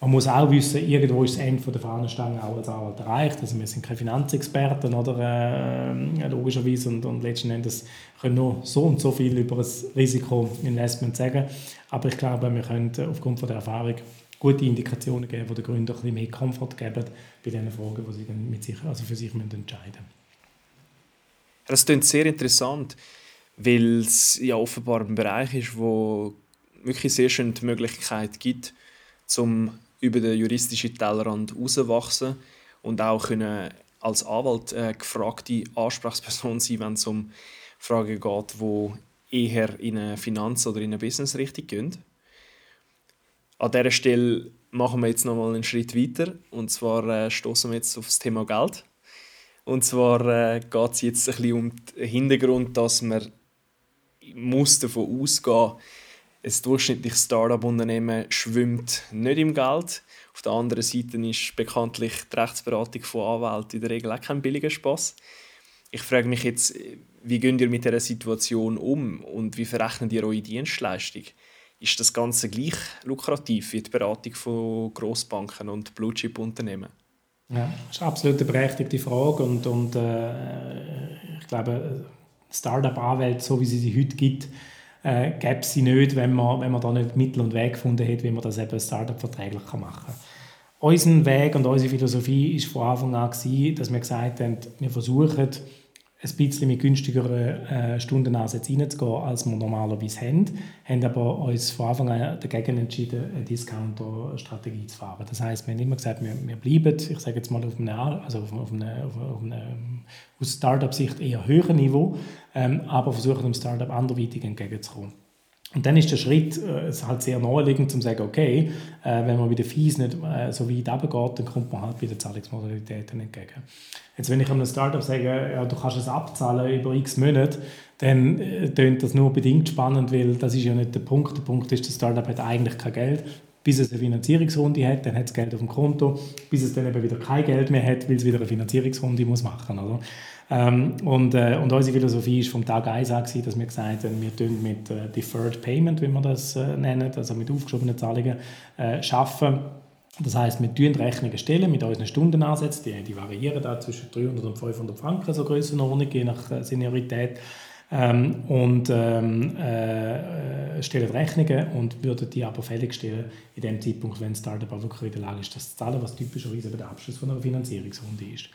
Man muss auch wissen, irgendwo ist das Ende der Fahnenstange auch als Anwalt erreicht. Also wir sind keine Finanzexperten, oder, äh, logischerweise, und, und letzten Endes können nur so und so viel über das Risikoinvestment sagen. Aber ich glaube, wir können aufgrund von der Erfahrung gute Indikationen geben, die den Gründern ein bisschen mehr Komfort geben bei den Fragen, die sie dann mit sich, also für sich entscheiden müssen. Das klingt sehr interessant, weil es ja offenbar ein Bereich ist, wo wirklich sehr schön die Möglichkeit gibt, zum über den juristischen Tellerrand herauswachsen und auch können als Anwalt äh, gefragte Ansprechperson sein, wenn es um Fragen geht, die eher in eine Finanz- oder in eine Business-Richtung gehen. An dieser Stelle machen wir jetzt nochmal einen Schritt weiter und zwar äh, stoßen wir jetzt auf das Thema Geld. Und zwar äh, geht es jetzt ein bisschen um den Hintergrund, dass man muss davon ausgehen ein durchschnittliches Startup-Unternehmen schwimmt nicht im Geld. Auf der anderen Seite ist bekanntlich die Rechtsberatung von Anwälten in der Regel auch kein billiger Spaß. Ich frage mich jetzt, wie geht ihr mit dieser Situation um und wie verrechnet ihr eure Dienstleistung? Ist das Ganze gleich lukrativ wie die Beratung von Grossbanken und Blue-Chip-Unternehmen? Ja, das ist eine absolut berechtigte Frage und, und äh, ich glaube, Startup-Anwälte, so wie sie sie heute gibt, äh, gäbe sie nicht, wenn man, wenn man da nicht Mittel und Weg gefunden hätte, wie man das eben Startup verträglich machen kann. Unser Weg und unsere Philosophie war von Anfang an, gewesen, dass wir gesagt haben, wir versuchen, ein bisschen mit günstigeren äh, Stundenansätzen reinzugehen, als wir normalerweise haben, haben aber uns von Anfang an dagegen entschieden, eine Discounter-Strategie zu fahren. Das heißt, wir haben immer gesagt, wir, wir bleiben, ich sage jetzt mal auf einem, also auf, auf einem, auf einem aus Startup-Sicht eher höheren Niveau, ähm, aber versuchen dem Startup anderweitig entgegenzukommen. Und dann ist der Schritt äh, halt sehr naheliegend, zu sagen, okay, äh, wenn man bei den Fees nicht äh, so weit runtergeht, dann kommt man halt bei den Zahlungsmodalitäten entgegen. Jetzt, wenn ich einem Startup sage, ja, du kannst es abzahlen über x Monate, dann äh, tönt das nur bedingt spannend, weil das ist ja nicht der Punkt. Der Punkt ist, das Startup hat eigentlich kein Geld, bis es eine Finanzierungsrunde hat, dann hat es Geld auf dem Konto, bis es dann eben wieder kein Geld mehr hat, weil es wieder eine Finanzierungsrunde muss machen muss. Ähm, und, äh, und unsere Philosophie war vom Tag 1 an, dass wir gesagt haben, wir tun mit äh, Deferred Payment, wie wir das äh, nennen, also mit aufgeschobenen Zahlungen, äh, schaffen. Das heißt, wir stellen Rechnungen stellen mit unseren Stundenansätzen, die, die variieren da zwischen 300 und 500 Franken, so Grössenordnung, je nach äh, Seniorität. Ähm, und ähm, äh, stellen Rechnungen und würden die aber fälligstellen in dem Zeitpunkt, wenn das Startup wirklich in der Lage ist, das zu zahlen, was typischerweise der Abschluss von einer Finanzierungsrunde ist.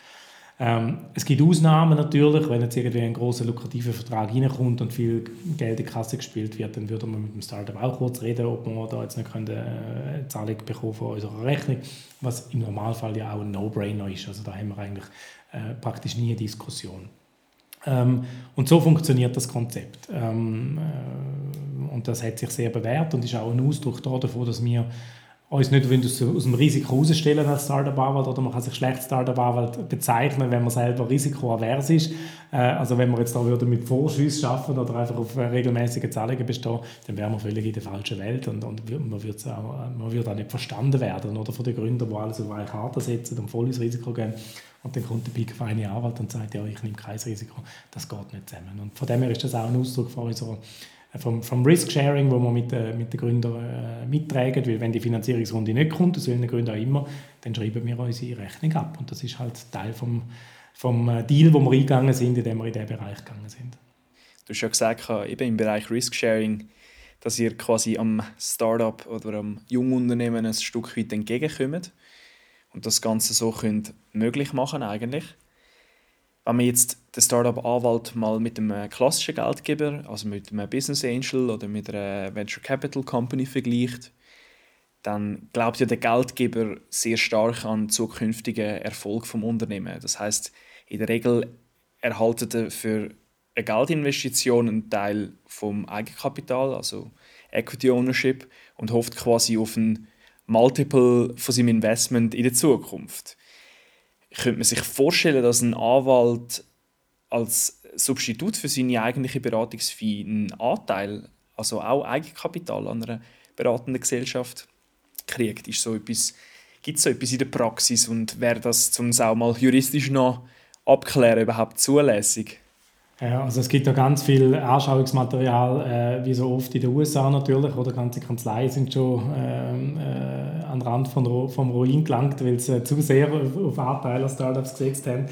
Ähm, es gibt Ausnahmen natürlich, wenn jetzt irgendwie ein großer lukrativer Vertrag reinkommt und viel Geld in die Kasse gespielt wird, dann würde man mit dem Startup auch kurz reden, ob man da jetzt nicht eine äh, Zahlung bekommen von unserer Rechnung, was im Normalfall ja auch ein No-Brainer ist. Also da haben wir eigentlich äh, praktisch nie eine Diskussion. Ähm, und so funktioniert das Konzept. Ähm, äh, und das hat sich sehr bewährt und ist auch ein Ausdruck davon, dass wir uns nicht aus, dem Risiko herausstellen als Startup-Anwalt oder man kann sich schlecht Startup-Anwalt bezeichnen, wenn man selber risikoavers ist. Äh, also wenn wir jetzt da würde mit Vorschüssen schaffen oder einfach auf regelmäßige Zahlungen bestehen, dann wären wir völlig in der falschen Welt und, und man, würde auch, auch nicht verstanden werden oder von den Gründern, die alles auf eine Karte setzen und voll ins Risiko gehen. Und dann kommt der Big Feine Anwalt und sagt, ja, ich nehme kein Risiko. Das geht nicht zusammen. Und von dem her ist das auch ein Ausdruck von unserer vom, vom Risk-Sharing, wo wir mit, äh, mit den Gründern äh, mittragen, weil wenn die Finanzierungsrunde nicht kommt, aus welchen Gründen auch immer, dann schreiben wir unsere Rechnung ab und das ist halt Teil vom, vom äh, Deal, wo wir eingegangen sind, in dem wir in diesen Bereich gegangen sind. Du hast ja gesagt, eben im Bereich Risk-Sharing, dass ihr quasi am Startup oder am Jungunternehmen ein Stück weit entgegenkommt und das Ganze so könnt möglich machen eigentlich wenn man jetzt den Startup-Anwalt mal mit einem äh, klassischen Geldgeber, also mit einem Business Angel oder mit einer Venture Capital Company vergleicht, dann glaubt ja der Geldgeber sehr stark an zukünftigen Erfolg vom Unternehmen. Das heißt, in der Regel erhaltet er für eine Geldinvestition einen Teil vom Eigenkapital, also Equity Ownership, und hofft quasi auf ein Multiple von seinem Investment in der Zukunft könnte man sich vorstellen, dass ein Anwalt als Substitut für seine eigentliche Beratungsfee einen Anteil, also auch Eigenkapital an einer beratenden Gesellschaft kriegt? Ist so etwas, gibt es so etwas in der Praxis und wäre das, um es auch mal juristisch noch abklären, überhaupt zulässig? Ja, also es gibt ja ganz viel Anschauungsmaterial, äh, wie so oft in den USA natürlich, oder ganze Kanzleien sind schon ähm, äh, an den Rand von, vom Ruin gelangt, weil sie äh, zu sehr auf, auf Anteile-Startups gesetzt haben.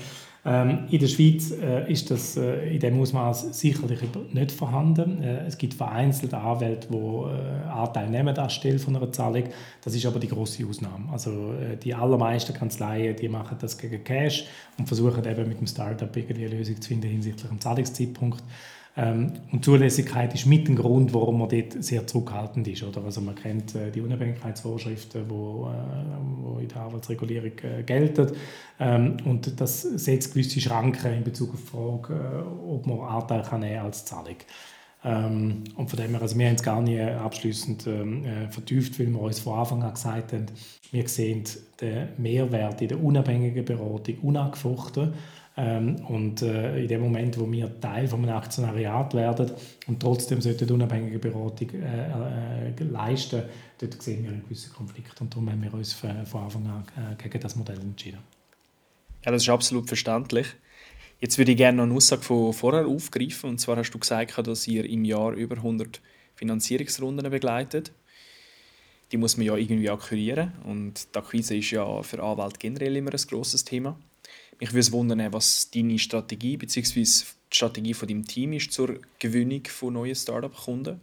Ähm, in der Schweiz äh, ist das äh, in dem Ausmaß sicherlich nicht vorhanden. Äh, es gibt vereinzelt Anwälte, die äh, Anteil nehmen anstelle von einer Zahlung. Das ist aber die große Ausnahme. Also äh, die allermeisten Kanzleien, die machen das gegen Cash und versuchen eben mit dem Startup irgendwie eine Lösung zu finden hinsichtlich dem Zahlungszeitpunkt. Ähm, und Zulässigkeit ist mit dem Grund, warum man dort sehr zurückhaltend ist. Oder? Also man kennt äh, die Unabhängigkeitsvorschriften, die äh, in der Arbeitsregulierung äh, gelten. Ähm, und das setzt gewisse Schranken in Bezug auf die Frage, ob man Anteil kann nehmen als Zahlung. Ähm, und von dem her, also wir haben es gar nicht abschließend ähm, äh, vertieft, weil wir uns von Anfang an gesagt haben, wir sehen den Mehrwert in der unabhängigen Beratung unangefochten und äh, in dem Moment, wo wir Teil von einem Aktionariat werden und trotzdem sollte die unabhängige Beratung äh, äh, leisten, dort sehen wir einen gewissen Konflikt und darum haben wir uns von Anfang an gegen das Modell entschieden. Ja, das ist absolut verständlich. Jetzt würde ich gerne noch eine Aussage von vorher aufgreifen. Und zwar hast du gesagt, dass ihr im Jahr über 100 Finanzierungsrunden begleitet. Die muss man ja irgendwie akquirieren. Und die Akquise ist ja für Anwälte generell immer ein grosses Thema. Mich würde wundern, was deine Strategie bzw. die Strategie von deinem Team ist zur Gewinnung von neuen Startup-Kunden.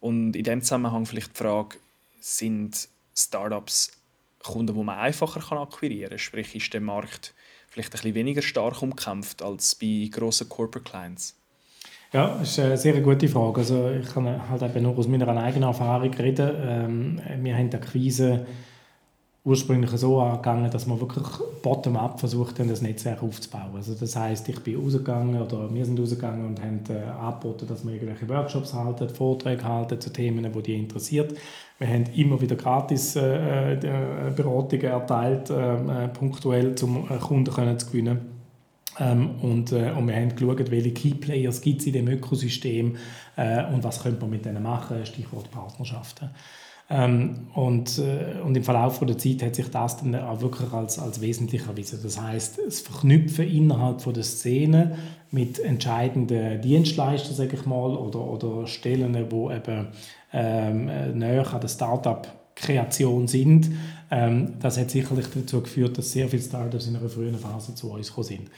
Und in diesem Zusammenhang vielleicht die Frage, sind Startups Kunden, die man einfacher akquirieren kann? Sprich, ist der Markt vielleicht ein bisschen weniger stark umkämpft als bei grossen Corporate Clients? Ja, das ist eine sehr gute Frage. Also ich kann halt eben nur aus meiner eigenen Erfahrung reden. Ähm, wir haben die Akquise ursprünglich so angegangen, dass man wirklich bottom-up versucht haben, das Netzwerk aufzubauen. Also das heißt, ich bin rausgegangen oder wir sind rausgegangen und haben äh, angeboten, dass wir irgendwelche Workshops halten, Vorträge halten zu Themen, die die interessiert. Wir haben immer wieder gratis äh, äh, Beratungen erteilt, ähm, äh, punktuell, um äh, Kunden können zu gewinnen. Ähm, und, äh, und wir haben geschaut, welche Key-Players gibt es in dem Ökosystem äh, und was könnte man mit denen machen, Stichwort Partnerschaften. Ähm, und, äh, und im Verlauf der Zeit hat sich das dann auch wirklich als, als wesentlich erwiesen. Das heißt, das Verknüpfen innerhalb von der Szene mit entscheidenden Dienstleistern, sage ich mal, oder, oder Stellen, wo eben ähm, näher an der Startup-Kreation sind, ähm, das hat sicherlich dazu geführt, dass sehr viele Startups in einer frühen Phase zu uns gekommen sind.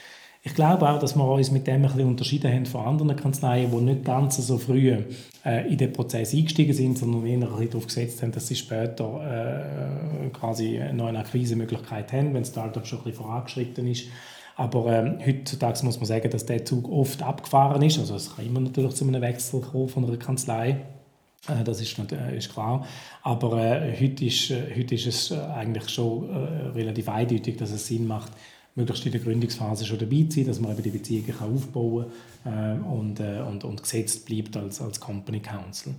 Ich glaube auch, dass wir uns mit dem ein bisschen unterschieden haben von anderen Kanzleien, die nicht ganz so früh äh, in den Prozess eingestiegen sind, sondern eher ein bisschen darauf gesetzt haben, dass sie später äh, quasi noch eine Akquise-Möglichkeit haben, wenn das Startup schon ein bisschen vorangeschritten ist. Aber ähm, heutzutage muss man sagen, dass der Zug oft abgefahren ist. Also es kann immer natürlich zu einem Wechsel kommen von einer Kanzlei. Äh, das ist, äh, ist klar. Aber äh, heute, ist, äh, heute ist es eigentlich schon relativ eindeutig, dass es Sinn macht, möglichst in der Gründungsphase schon dabei sein, dass man eben die Beziehungen aufbauen kann äh, und, äh, und, und gesetzt bleibt als, als Company Council.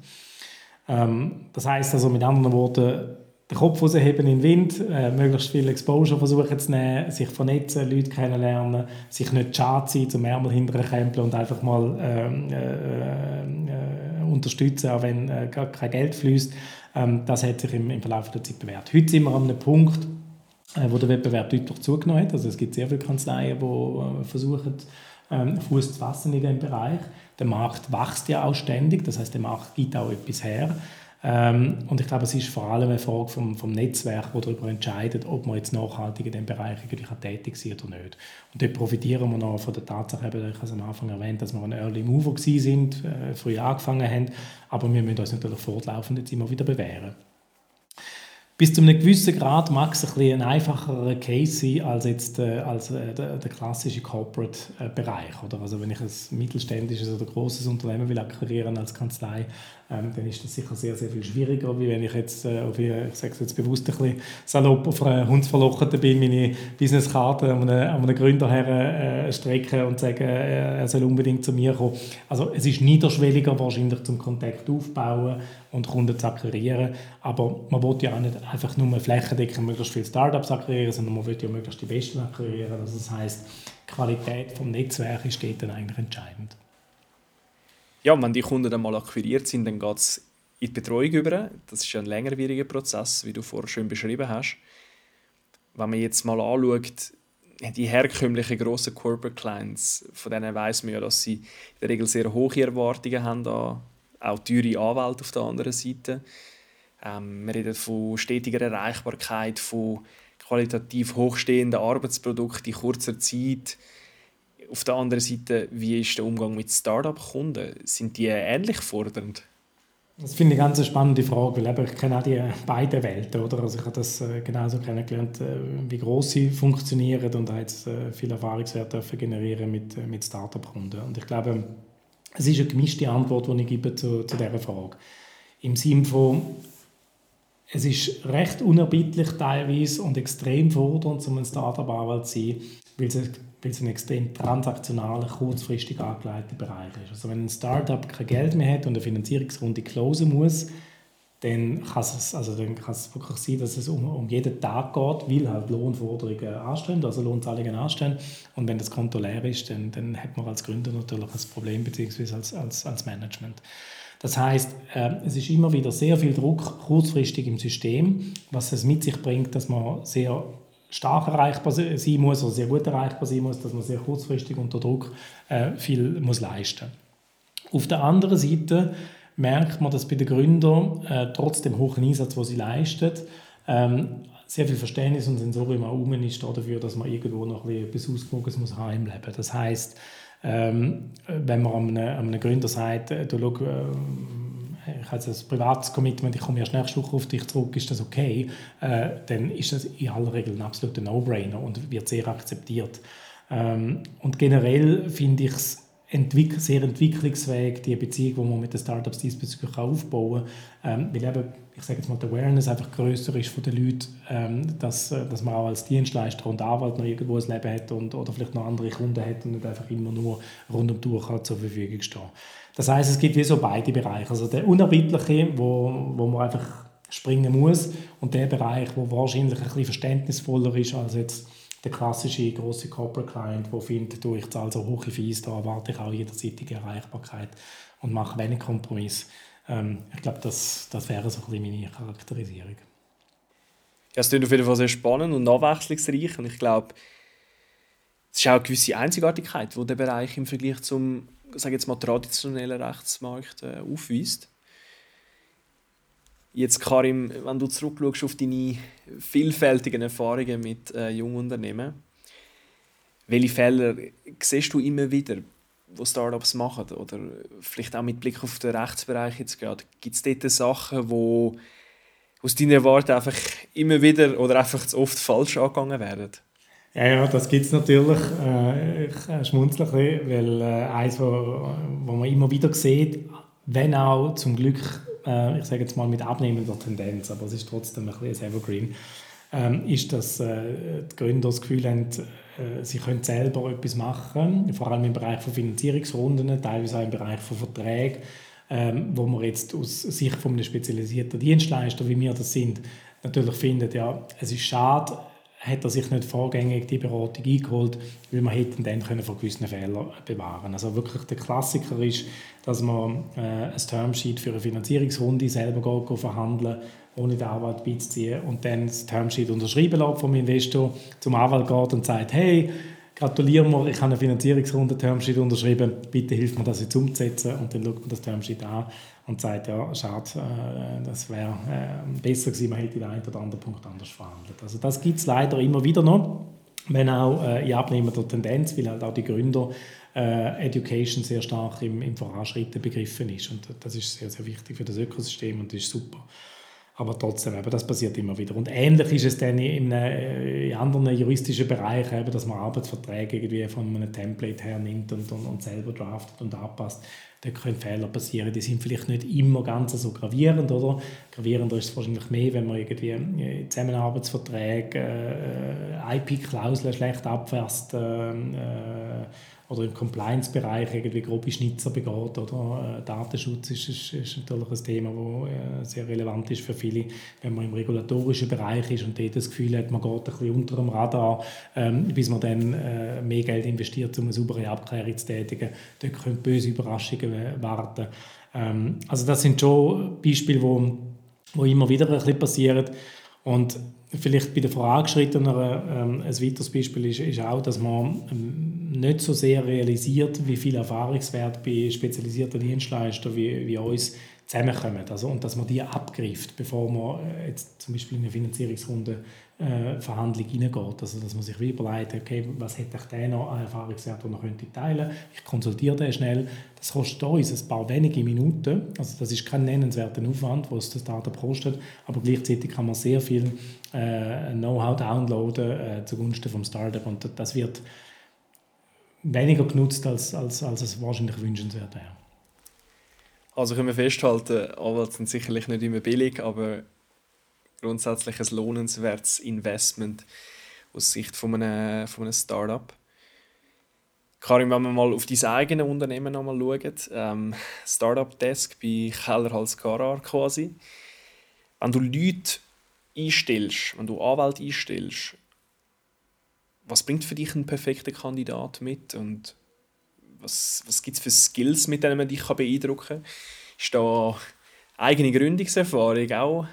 Ähm, das heißt also mit anderen Worten, den Kopf rausheben in den Wind, äh, möglichst viel Exposure versuchen zu nehmen, sich vernetzen, Leute kennenlernen, sich nicht schade sein, zum Ärmel hinterher und einfach mal ähm, äh, äh, unterstützen, auch wenn äh, gar kein Geld fließt. Ähm, das hat sich im, im Verlauf der Zeit bewährt. Heute sind wir an einem Punkt, wo der Wettbewerb deutlich zugenommen hat. Also es gibt sehr viele Kanzleien, die äh, versuchen, ähm, Fuß zu fassen in diesem Bereich. Der Markt wächst ja auch ständig, das heißt, der Markt gibt auch etwas her. Ähm, und ich glaube, es ist vor allem eine Frage vom, vom Netzwerk, das darüber entscheidet, ob man jetzt nachhaltig in diesem Bereich eigentlich tätig sind oder nicht. Und dort profitieren wir noch von der Tatsache, eben, ich es am Anfang erwähnt, dass wir ein Early Mover sind, äh, früh angefangen haben, aber wir müssen uns natürlich fortlaufend jetzt immer wieder bewähren. Bis zu einem gewissen Grad mag es ein, ein einfacherer Case sein als, jetzt, äh, als äh, der, der, klassische Corporate-Bereich. Äh, also wenn ich ein mittelständisches oder großes Unternehmen will akquirieren als Kanzlei, ähm, dann ist das sicher sehr, sehr viel schwieriger, wie wenn ich jetzt, äh, auf, ich sage es jetzt bewusst ein bisschen salopp, auf einer Hundsverlochete bin, meine Businesskarte an einen, an Gründer her äh, und sage, äh, er soll unbedingt zu mir kommen. Also es ist niederschwelliger wahrscheinlich zum Kontakt aufbauen und Kunden zu akquirieren, aber man will ja auch nicht einfach nur flächendeckend möglichst viele Startups akquirieren, sondern man will ja möglichst die Besten akquirieren. Also das heißt, die Qualität vom Netzwerk ist dann eigentlich entscheidend ja, wenn die Kunden dann mal akquiriert sind, dann geht es in die Betreuung über. Das ist ein längerwieriger Prozess, wie du vorher schön beschrieben hast. Wenn man jetzt mal anschaut, die herkömmlichen grossen Corporate Clients, von denen weiß man ja, dass sie in der Regel sehr hohe Erwartungen haben auch teure Anwälte auf der anderen Seite. Ähm, wir reden von stetiger Erreichbarkeit, von qualitativ hochstehenden Arbeitsprodukten in kurzer Zeit, auf der anderen Seite, wie ist der Umgang mit Startup-Kunden? Sind die ähnlich fordernd? Das finde ich eine ganz spannende Frage, weil ich kenne auch die beiden Welten. Oder? Also ich habe das äh, genauso kennengelernt, äh, wie gross sie funktionieren und habe jetzt äh, viel Erfahrungswert generieren mit, mit Startup-Kunden. Und ich glaube, es ist eine gemischte Antwort, die ich gebe zu, zu dieser Frage. Im Sinne von, es ist recht unerbittlich teilweise und extrem fordernd, um ein Startup-Anwalt zu sein, weil es weil es ein extrem transaktionaler, kurzfristig angelegter Bereich ist. Also wenn ein Startup kein Geld mehr hat und eine Finanzierungsrunde closen muss, dann kann es, also dann kann es wirklich sein, dass es um, um jeden Tag geht, weil halt Lohnforderungen anstehen, also Lohnzahlungen anstehen. Und wenn das Konto leer ist, dann, dann hat man als Gründer natürlich ein Problem, beziehungsweise als, als, als Management. Das heißt, äh, es ist immer wieder sehr viel Druck kurzfristig im System, was es mit sich bringt, dass man sehr stark erreichbar sein muss oder sehr gut erreichbar sein muss, dass man sehr kurzfristig unter Druck äh, viel muss leisten. Auf der anderen Seite merkt man, dass bei den Gründern äh, trotz dem hohen Einsatz, den sie leisten, ähm, sehr viel Verständnis und Sensorium auch ist dafür, dass man irgendwo noch etwas Ausgewogenes muss haben im Leben. Das heißt, ähm, wenn man einem, einem Gründer sagt, äh, du schau, äh, ich habe ein privates Commitment, ich komme erst nächste Woche auf dich zurück, ist das okay? Äh, dann ist das in aller Regel ein absoluter No-Brainer und wird sehr akzeptiert. Ähm, und generell finde ich es entwick sehr entwicklungsfähig, die Beziehung, die man mit den Startups diesbezüglich aufbauen kann. Ähm, weil eben, ich sage jetzt mal, die Awareness einfach größer ist von den Leuten, ähm, dass, äh, dass man auch als Dienstleister und Anwalt noch irgendwo ein Leben hat und, oder vielleicht noch andere Kunden hat und nicht einfach immer nur rund um die Uhr zur Verfügung stehen Das heißt, es gibt wie so beide Bereiche. Also der unerbittliche, wo, wo man einfach springen muss und der Bereich, wo wahrscheinlich ein bisschen verständnisvoller ist als jetzt der klassische große Corporate Client, der findet, du, ich zahle so hohe Fees, da erwarte ich auch jederzeitige Erreichbarkeit und mache wenig Kompromiss. Ähm, ich glaube, das, das wäre so ein bisschen meine Charakterisierung. Ja, es klingt auf jeden Fall sehr spannend und abwechslungsreich und ich glaube, es ist auch eine gewisse Einzigartigkeit, die der Bereich im Vergleich zum sage jetzt mal, traditionellen Rechtsmarkt äh, aufweist. Jetzt, Karim, wenn du zurückschaust auf deine vielfältigen Erfahrungen mit äh, Jungunternehmen, welche Fehler siehst du immer wieder, wo Startups machen? Oder vielleicht auch mit Blick auf den Rechtsbereich jetzt gerade. Gibt es dort Sachen, wo aus deiner Warte einfach immer wieder oder einfach zu oft falsch angegangen werden? Ja, ja das gibt es natürlich. Äh, ich äh, schmunzle ein bisschen, weil äh, eins, wo, wo man immer wieder sieht, wenn auch zum Glück ich sage jetzt mal mit abnehmender Tendenz, aber es ist trotzdem ein bisschen Evergreen, ähm, ist, dass die Gründer das Gefühl haben, sie können selber etwas machen, vor allem im Bereich von Finanzierungsrunden, teilweise auch im Bereich von Verträgen, ähm, wo man jetzt aus Sicht von einem spezialisierten Dienstleister, wie wir das sind, natürlich findet, ja, es ist schade, hat er sich nicht vorgängig die Beratung eingeholt, weil man hätten dann können von gewissen Fehlern bewahren. Also wirklich der Klassiker ist, dass man äh, ein Termsheet für eine Finanzierungsrunde selber verhandeln ohne den Anwalt beizuziehen und dann das Termsheet unterschreiben lässt vom Investor, zum Anwalt geht und sagt, hey, gratulieren wir, ich habe eine Finanzierungsrunde Termsheet unterschrieben, bitte hilf mir das jetzt umzusetzen und dann schaut man das Termsheet an und sagt, ja, schade, äh, das wäre äh, besser gewesen, man hätte den einen oder anderen Punkt anders verhandelt. Also das gibt es leider immer wieder noch, wenn auch äh, in abnehmender Tendenz, weil halt auch die Gründer äh, Education sehr stark im, im Voranschritten begriffen ist und das ist sehr, sehr wichtig für das Ökosystem und das ist super. Aber trotzdem, eben, das passiert immer wieder. Und ähnlich ist es dann in, in anderen juristischen Bereichen, eben, dass man Arbeitsverträge irgendwie von einem Template hernimmt und, und, und selber draftet und anpasst. Da können Fehler passieren. Die sind vielleicht nicht immer ganz so gravierend, oder? Gravierender ist es wahrscheinlich mehr, wenn man irgendwie äh, Zusammenarbeitsverträge, äh, IP-Klauseln schlecht abfasst, äh, äh oder im Compliance-Bereich irgendwie grobe Schnitzer begeht. Oder? Äh, Datenschutz ist, ist, ist natürlich ein Thema, das äh, sehr relevant ist für viele, wenn man im regulatorischen Bereich ist und dort das Gefühl hat, man geht ein bisschen unter dem Radar, ähm, bis man dann äh, mehr Geld investiert, um eine saubere Abklärung zu tätigen. Dort können böse Überraschungen warten. Ähm, also das sind schon Beispiele, wo, wo immer wieder ein bisschen passieren. Und vielleicht bei den Vorangeschrittenen ähm, ein weiteres Beispiel ist, ist auch, dass man ähm, nicht so sehr realisiert, wie viel Erfahrungswert bei spezialisierten Dienstleistern wie, wie uns zusammenkommen. Also, und dass man die abgreift, bevor man äh, jetzt zum Beispiel in eine Finanzierungsrunde äh, Verhandlung hineingeht. Also, dass man sich überlegt, okay, was hätte ich denn noch an Erfahrungswert, den man könnte teilen könnte. Ich konsultiere den schnell. Das kostet uns ein paar wenige Minuten. Also, das ist kein nennenswerter Aufwand, was das Startup kostet. Aber gleichzeitig kann man sehr viel äh, Know-how downloaden äh, zugunsten vom Startup. Und das wird weniger genutzt, als, als, als es wahrscheinlich wünschenswert wäre. Also können wir festhalten, Anwälte sind sicherlich nicht immer billig, aber grundsätzlich ein lohnenswertes Investment aus Sicht von einem, von einem Startup. Karim, wenn wir mal auf dein eigene Unternehmen nochmal schauen, ähm, Startup Desk bei Keller Hals Garar quasi. Wenn du Leute einstellst, wenn du Anwälte einstellst, was bringt für dich ein perfekter Kandidat mit und was, was gibt es für Skills, mit denen man dich beeindrucken kann? Ist da eigene Gründungserfahrung auch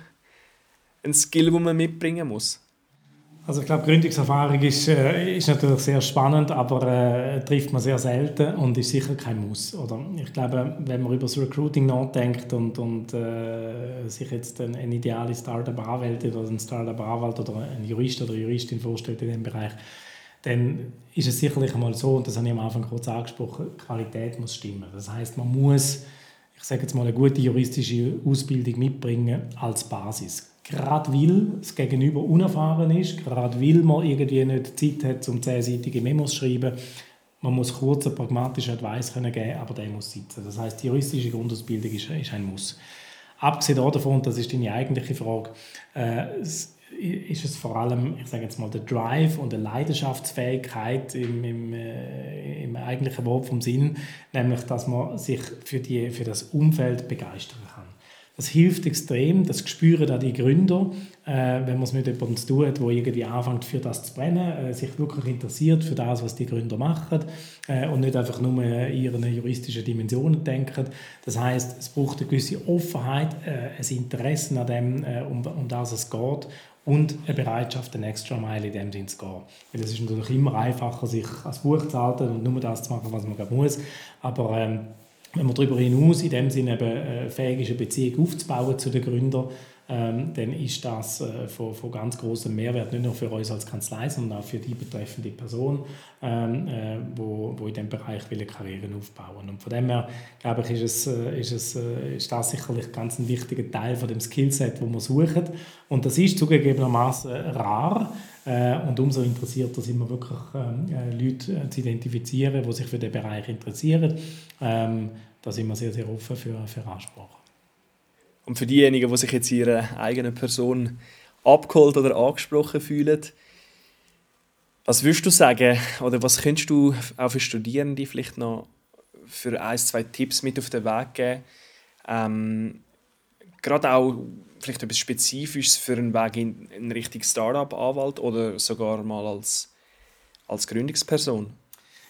ein Skill, den man mitbringen muss? Also ich glaube, Gründungserfahrung ist, äh, ist natürlich sehr spannend, aber äh, trifft man sehr selten und ist sicher kein Muss. Oder? Ich glaube, wenn man über das Recruiting nachdenkt und, und äh, sich jetzt eine, eine ideale Startup-Anwältin oder ein Startup-Anwalt oder ein Jurist oder Juristin vorstellt in dem Bereich, dann ist es sicherlich einmal so, und das habe ich am Anfang kurz angesprochen, Qualität muss stimmen. Das heißt, man muss, ich sage jetzt mal, eine gute juristische Ausbildung mitbringen als Basis gerade weil das Gegenüber unerfahren ist, gerade weil man irgendwie nicht Zeit hat, um zehnseitige Memos zu schreiben. Man muss kurz einen pragmatischen Advice können geben, aber der muss sitzen. Das heißt, die juristische Grundausbildung ist, ist ein Muss. Abgesehen davon, das ist deine eigentliche Frage, äh, ist es vor allem, ich sage jetzt mal, der Drive und die Leidenschaftsfähigkeit im, im, äh, im eigentlichen Wort vom Sinn, nämlich, dass man sich für, die, für das Umfeld begeistern kann. Das hilft extrem, das spüren auch die Gründer, äh, wenn man es mit jemandem zu tun hat, der irgendwie anfängt, für das zu brennen, äh, sich wirklich interessiert für das, was die Gründer machen äh, und nicht einfach nur in ihren juristischen Dimensionen denken. Das heißt, es braucht eine gewisse Offenheit, äh, ein Interesse an dem, äh, um, um das es geht und eine Bereitschaft, eine extra Mile in dem Sinne zu gehen. Weil es ist natürlich immer einfacher, sich als Buch zu halten und nur das zu machen, was man muss. Aber ähm, wenn man darüber hinaus in dem Sinne eben äh, fähig ist, eine Beziehung aufzubauen zu den Gründern, ähm, dann ist das äh, von, von ganz großem Mehrwert, nicht nur für uns als Kanzlei, sondern auch für die betreffende Person, ähm, äh, wo, wo in diesem Bereich will Karrieren aufbauen Und von dem her, glaube ich, ist, es, äh, ist, es, äh, ist das sicherlich ganz ein wichtiger Teil von dem Skillset, wo wir suchen. Und das ist zugegebenermaßen rar. Äh, und umso interessierter sind wir wirklich, ähm, äh, Leute zu identifizieren, die sich für den Bereich interessieren. Ähm, da sind wir sehr, sehr offen für, für Ansprache. Und für diejenigen, die sich jetzt ihre eigene Person abgeholt oder angesprochen fühlen, was würdest du sagen oder was könntest du auch für Studierende vielleicht noch für ein, zwei Tipps mit auf den Weg geben? Ähm, gerade auch vielleicht etwas Spezifisches für einen Weg in, in Richtung Startup-Anwalt oder sogar mal als, als Gründungsperson?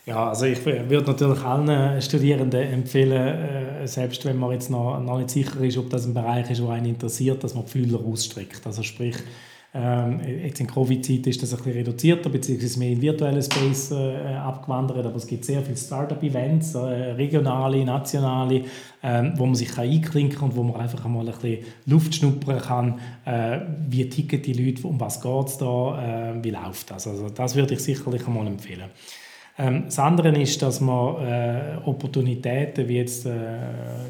Ja, also ich würde natürlich allen Studierenden empfehlen, äh, selbst wenn man jetzt noch, noch nicht sicher ist, ob das ein Bereich ist, der einen interessiert, dass man die Fühler ausstreckt. Also sprich, ähm, jetzt in Covid-Zeit ist das ein bisschen reduzierter, beziehungsweise mehr in virtuellen Space äh, abgewandert, aber es gibt sehr viele Startup-Events, äh, regionale, nationale, äh, wo man sich einklinken kann und wo man einfach einmal ein bisschen Luft schnuppern kann, äh, wie ticken die Leute, um was geht es da, äh, wie läuft das. Also das würde ich sicherlich einmal empfehlen. Ähm, das andere ist, dass man äh, Opportunitäten, wie jetzt äh,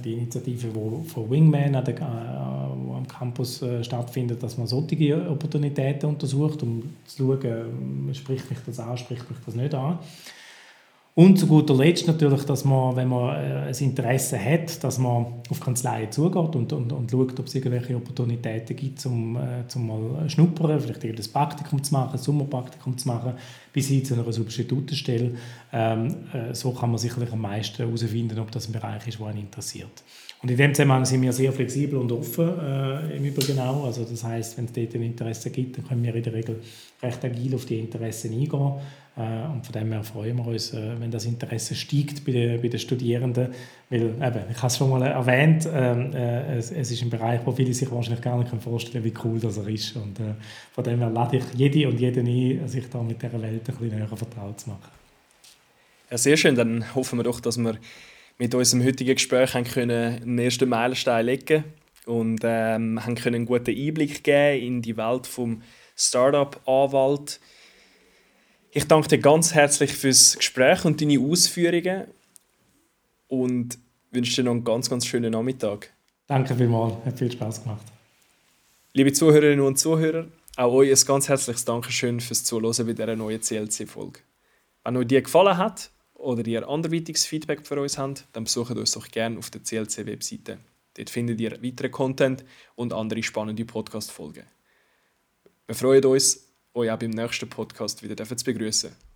die Initiative von Wingman an der, äh, am Campus äh, stattfindet, dass man solche Opportunitäten untersucht, um zu schauen, äh, spricht mich das an, spricht mich das nicht an. Und zu guter Letzt natürlich, dass man, wenn man äh, ein Interesse hat, dass man auf Kanzleien zugeht und, und, und schaut, ob es irgendwelche Opportunitäten gibt, um äh, zum mal schnuppern, vielleicht ein Praktikum zu machen, ein Sommerpraktikum zu machen, bis hin zu einer Substitutenstelle. Ähm, äh, so kann man sicherlich am meisten herausfinden, ob das ein Bereich ist, der einen interessiert. Und in dem Zusammenhang sind wir sehr flexibel und offen äh, im Übrigen auch. Also das heißt, wenn es dort ein Interesse gibt, dann können wir in der Regel recht agil auf die Interessen eingehen. Äh, und von dem her freuen wir uns, äh, wenn das Interesse steigt bei den, bei den Studierenden. Weil, eben, ich habe es schon mal erwähnt, ähm, äh, es, es, ist ein Bereich, wo viele sich wahrscheinlich gar nicht vorstellen können, wie cool das er ist. Und von dem her lade ich jede und jeden ein, sich da mit dieser Welt ein bisschen näher vertraut zu machen. Ja, sehr schön. Dann hoffen wir doch, dass wir mit unserem heutigen Gespräch haben können einen ersten Meilenstein legen und ähm, haben können einen guten Einblick geben in die Welt vom Startup-Anwalt. Ich danke dir ganz herzlich fürs Gespräch und deine Ausführungen und wünsche dir noch einen ganz, ganz schönen Nachmittag. Danke vielmals, hat viel Spaß gemacht. Liebe Zuhörerinnen und Zuhörer, auch euch ein ganz herzliches Dankeschön fürs Zuhören bei dieser neuen CLC-Folge. Wenn euch die gefallen hat, oder ihr anderweitiges Feedback für uns habt, dann besucht uns doch gerne auf der CLC-Webseite. Dort findet ihr weiteren Content und andere spannende Podcast-Folgen. Wir freuen uns, euch auch beim nächsten Podcast wieder zu begrüßen.